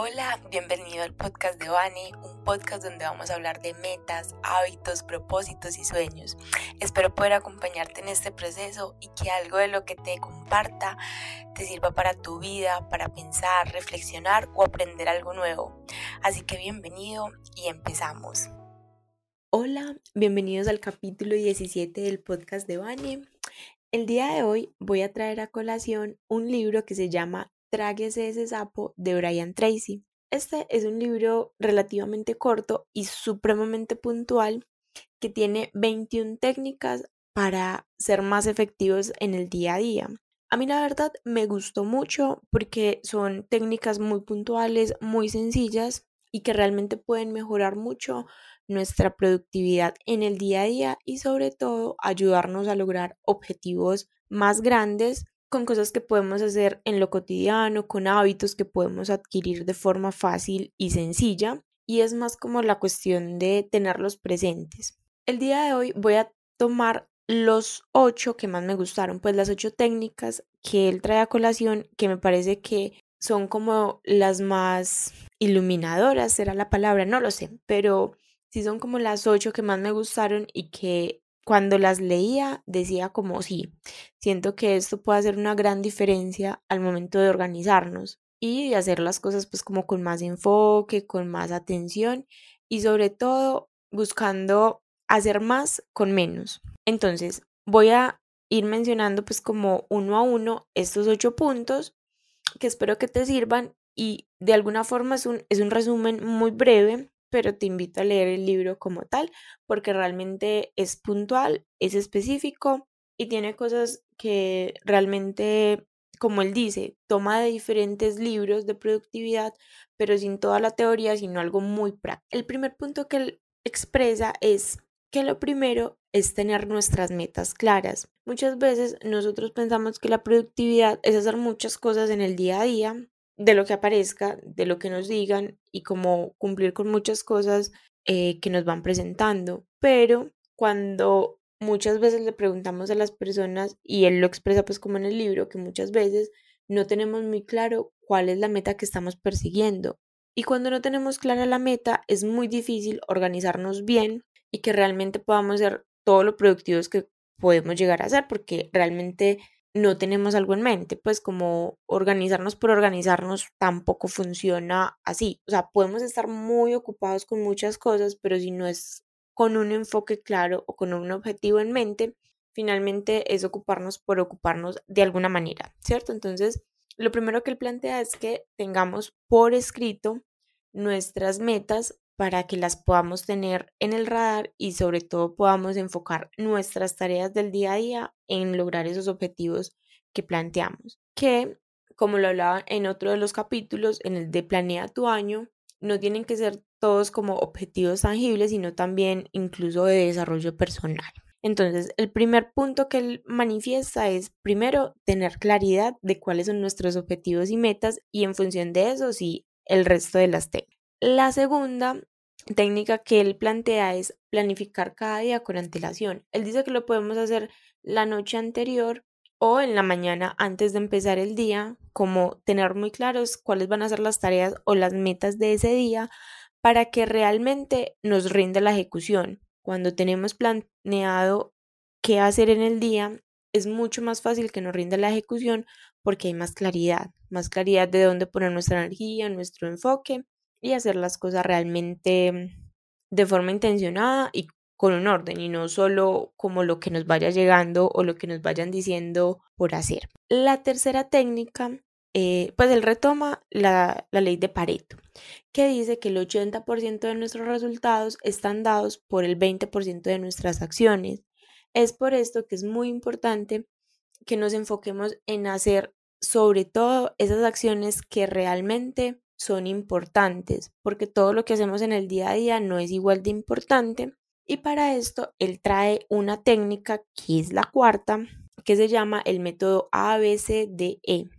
Hola, bienvenido al podcast de Vani, un podcast donde vamos a hablar de metas, hábitos, propósitos y sueños. Espero poder acompañarte en este proceso y que algo de lo que te comparta te sirva para tu vida, para pensar, reflexionar o aprender algo nuevo. Así que bienvenido y empezamos. Hola, bienvenidos al capítulo 17 del podcast de Vani. El día de hoy voy a traer a colación un libro que se llama Tráguese ese sapo de Brian Tracy. Este es un libro relativamente corto y supremamente puntual que tiene 21 técnicas para ser más efectivos en el día a día. A mí la verdad me gustó mucho porque son técnicas muy puntuales, muy sencillas y que realmente pueden mejorar mucho nuestra productividad en el día a día y sobre todo ayudarnos a lograr objetivos más grandes con cosas que podemos hacer en lo cotidiano, con hábitos que podemos adquirir de forma fácil y sencilla. Y es más como la cuestión de tenerlos presentes. El día de hoy voy a tomar los ocho que más me gustaron, pues las ocho técnicas que él trae a colación, que me parece que son como las más iluminadoras, será la palabra, no lo sé, pero sí son como las ocho que más me gustaron y que cuando las leía decía como sí, siento que esto puede hacer una gran diferencia al momento de organizarnos y de hacer las cosas pues como con más enfoque, con más atención y sobre todo buscando hacer más con menos. Entonces voy a ir mencionando pues como uno a uno estos ocho puntos que espero que te sirvan y de alguna forma es un, es un resumen muy breve pero te invito a leer el libro como tal, porque realmente es puntual, es específico y tiene cosas que realmente, como él dice, toma de diferentes libros de productividad, pero sin toda la teoría, sino algo muy práctico. El primer punto que él expresa es que lo primero es tener nuestras metas claras. Muchas veces nosotros pensamos que la productividad es hacer muchas cosas en el día a día, de lo que aparezca, de lo que nos digan y como cumplir con muchas cosas eh, que nos van presentando. Pero cuando muchas veces le preguntamos a las personas, y él lo expresa pues como en el libro, que muchas veces no tenemos muy claro cuál es la meta que estamos persiguiendo. Y cuando no tenemos clara la meta, es muy difícil organizarnos bien y que realmente podamos ser todo lo productivos que podemos llegar a ser, porque realmente no tenemos algo en mente, pues como organizarnos por organizarnos tampoco funciona así. O sea, podemos estar muy ocupados con muchas cosas, pero si no es con un enfoque claro o con un objetivo en mente, finalmente es ocuparnos por ocuparnos de alguna manera, ¿cierto? Entonces, lo primero que él plantea es que tengamos por escrito nuestras metas para que las podamos tener en el radar y sobre todo podamos enfocar nuestras tareas del día a día en lograr esos objetivos que planteamos. Que, como lo hablaba en otro de los capítulos, en el de Planea tu año, no tienen que ser todos como objetivos tangibles, sino también incluso de desarrollo personal. Entonces, el primer punto que él manifiesta es, primero, tener claridad de cuáles son nuestros objetivos y metas y en función de eso, sí, el resto de las técnicas. La segunda técnica que él plantea es planificar cada día con antelación. Él dice que lo podemos hacer la noche anterior o en la mañana antes de empezar el día, como tener muy claros cuáles van a ser las tareas o las metas de ese día para que realmente nos rinda la ejecución. Cuando tenemos planeado qué hacer en el día, es mucho más fácil que nos rinda la ejecución porque hay más claridad, más claridad de dónde poner nuestra energía, nuestro enfoque y hacer las cosas realmente de forma intencionada y con un orden y no solo como lo que nos vaya llegando o lo que nos vayan diciendo por hacer. La tercera técnica, eh, pues él retoma la, la ley de Pareto, que dice que el 80% de nuestros resultados están dados por el 20% de nuestras acciones. Es por esto que es muy importante que nos enfoquemos en hacer sobre todo esas acciones que realmente son importantes, porque todo lo que hacemos en el día a día no es igual de importante. Y para esto, él trae una técnica que es la cuarta, que se llama el método ABCDE.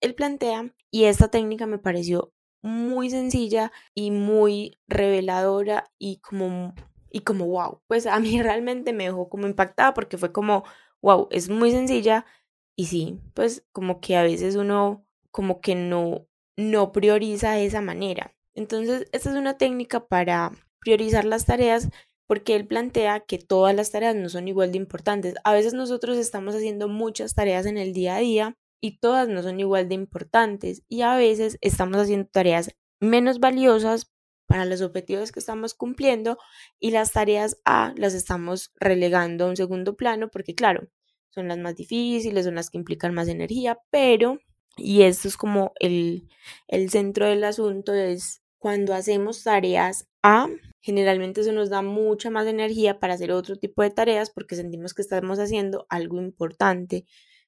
Él plantea, y esta técnica me pareció muy sencilla y muy reveladora y como, y como wow, pues a mí realmente me dejó como impactada porque fue como, wow, es muy sencilla y sí, pues como que a veces uno como que no no prioriza de esa manera. Entonces, esta es una técnica para priorizar las tareas porque él plantea que todas las tareas no son igual de importantes. A veces nosotros estamos haciendo muchas tareas en el día a día y todas no son igual de importantes y a veces estamos haciendo tareas menos valiosas para los objetivos que estamos cumpliendo y las tareas A las estamos relegando a un segundo plano porque claro, son las más difíciles, son las que implican más energía, pero, y esto es como el, el centro del asunto, es cuando hacemos tareas A, generalmente eso nos da mucha más energía para hacer otro tipo de tareas porque sentimos que estamos haciendo algo importante.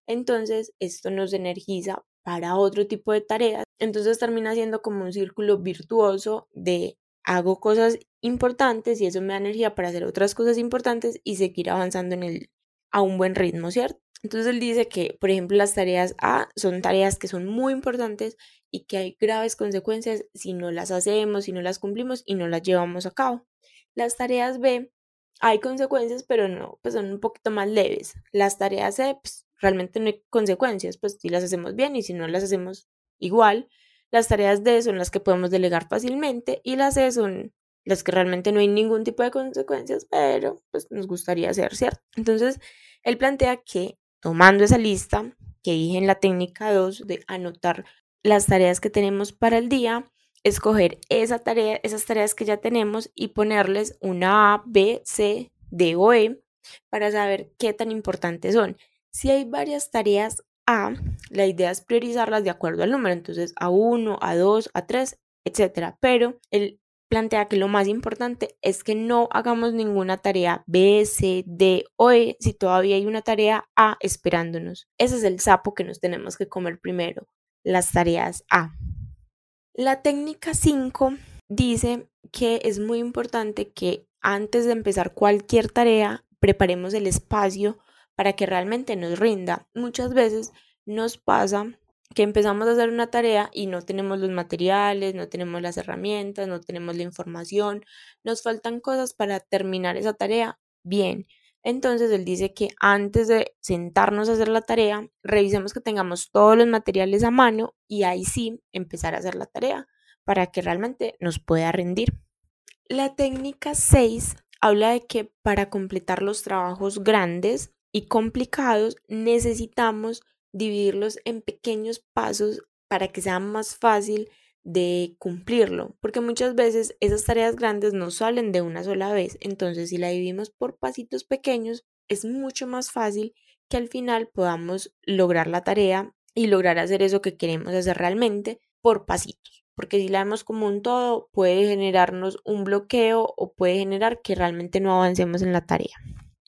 Entonces, esto nos energiza para otro tipo de tareas. Entonces termina siendo como un círculo virtuoso de hago cosas importantes y eso me da energía para hacer otras cosas importantes y seguir avanzando en el, a un buen ritmo, ¿cierto? Entonces él dice que, por ejemplo, las tareas A son tareas que son muy importantes y que hay graves consecuencias si no las hacemos, si no las cumplimos y no las llevamos a cabo. Las tareas B hay consecuencias, pero no, pues son un poquito más leves. Las tareas C, pues, realmente no hay consecuencias, pues si las hacemos bien y si no las hacemos igual. Las tareas D son las que podemos delegar fácilmente y las C son las que realmente no hay ningún tipo de consecuencias, pero pues nos gustaría hacer, ¿cierto? Entonces, él plantea que tomando esa lista que dije en la técnica 2 de anotar las tareas que tenemos para el día, escoger esa tarea, esas tareas que ya tenemos y ponerles una A, B, C, D o E para saber qué tan importantes son. Si hay varias tareas A, la idea es priorizarlas de acuerdo al número, entonces A1, A2, A3, etcétera, pero el plantea que lo más importante es que no hagamos ninguna tarea B, C, D o E si todavía hay una tarea A esperándonos. Ese es el sapo que nos tenemos que comer primero, las tareas A. La técnica 5 dice que es muy importante que antes de empezar cualquier tarea preparemos el espacio para que realmente nos rinda. Muchas veces nos pasa que empezamos a hacer una tarea y no tenemos los materiales, no tenemos las herramientas, no tenemos la información, nos faltan cosas para terminar esa tarea bien. Entonces él dice que antes de sentarnos a hacer la tarea, revisemos que tengamos todos los materiales a mano y ahí sí empezar a hacer la tarea para que realmente nos pueda rendir. La técnica 6 habla de que para completar los trabajos grandes y complicados necesitamos dividirlos en pequeños pasos para que sea más fácil de cumplirlo, porque muchas veces esas tareas grandes no salen de una sola vez, entonces si la dividimos por pasitos pequeños, es mucho más fácil que al final podamos lograr la tarea y lograr hacer eso que queremos hacer realmente por pasitos, porque si la vemos como un todo puede generarnos un bloqueo o puede generar que realmente no avancemos en la tarea.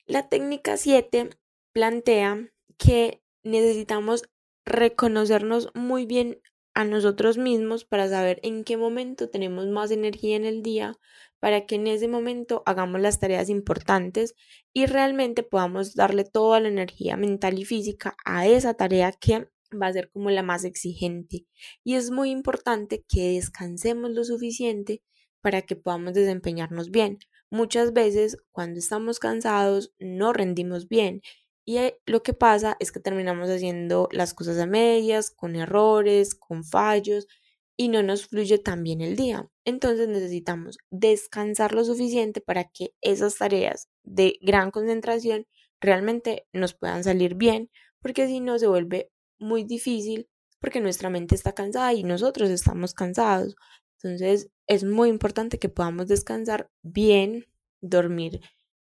La técnica 7 plantea que necesitamos reconocernos muy bien a nosotros mismos para saber en qué momento tenemos más energía en el día, para que en ese momento hagamos las tareas importantes y realmente podamos darle toda la energía mental y física a esa tarea que va a ser como la más exigente. Y es muy importante que descansemos lo suficiente para que podamos desempeñarnos bien. Muchas veces cuando estamos cansados no rendimos bien y eh, lo que pasa es que terminamos haciendo las cosas a medias, con errores, con fallos y no nos fluye tan bien el día. Entonces necesitamos descansar lo suficiente para que esas tareas de gran concentración realmente nos puedan salir bien, porque si no se vuelve muy difícil porque nuestra mente está cansada y nosotros estamos cansados. Entonces es muy importante que podamos descansar bien, dormir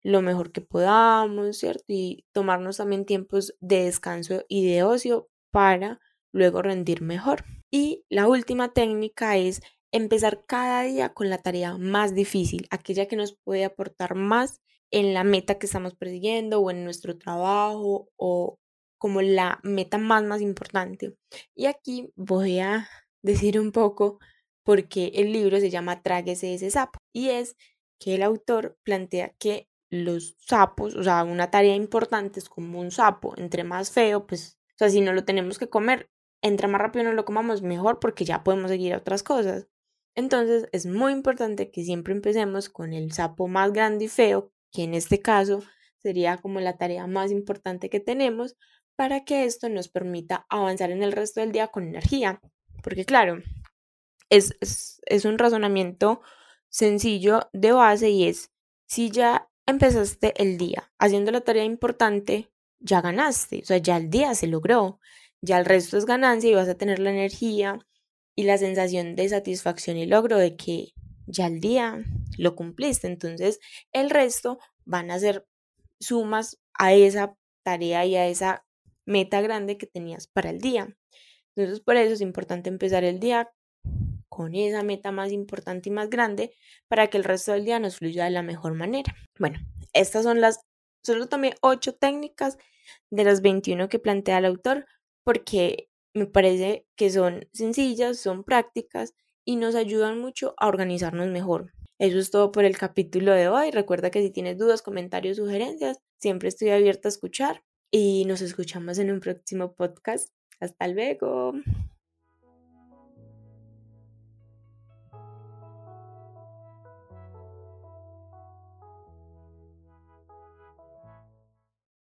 lo mejor que podamos, ¿cierto? Y tomarnos también tiempos de descanso y de ocio para luego rendir mejor. Y la última técnica es empezar cada día con la tarea más difícil, aquella que nos puede aportar más en la meta que estamos persiguiendo o en nuestro trabajo o como la meta más más importante. Y aquí voy a decir un poco porque el libro se llama Tráguese ese sapo y es que el autor plantea que los sapos, o sea, una tarea importante es como un sapo, entre más feo, pues, o sea, si no lo tenemos que comer, entre más rápido no lo comamos, mejor porque ya podemos seguir a otras cosas. Entonces, es muy importante que siempre empecemos con el sapo más grande y feo, que en este caso sería como la tarea más importante que tenemos, para que esto nos permita avanzar en el resto del día con energía. Porque claro, es, es un razonamiento sencillo de base y es, si ya empezaste el día haciendo la tarea importante, ya ganaste, o sea, ya el día se logró, ya el resto es ganancia y vas a tener la energía y la sensación de satisfacción y logro de que ya el día lo cumpliste. Entonces, el resto van a ser sumas a esa tarea y a esa meta grande que tenías para el día. Entonces, por eso es importante empezar el día con esa meta más importante y más grande para que el resto del día nos fluya de la mejor manera. Bueno, estas son las, solo tomé ocho técnicas de las 21 que plantea el autor porque me parece que son sencillas, son prácticas y nos ayudan mucho a organizarnos mejor. Eso es todo por el capítulo de hoy. Recuerda que si tienes dudas, comentarios, sugerencias, siempre estoy abierta a escuchar y nos escuchamos en un próximo podcast. Hasta luego.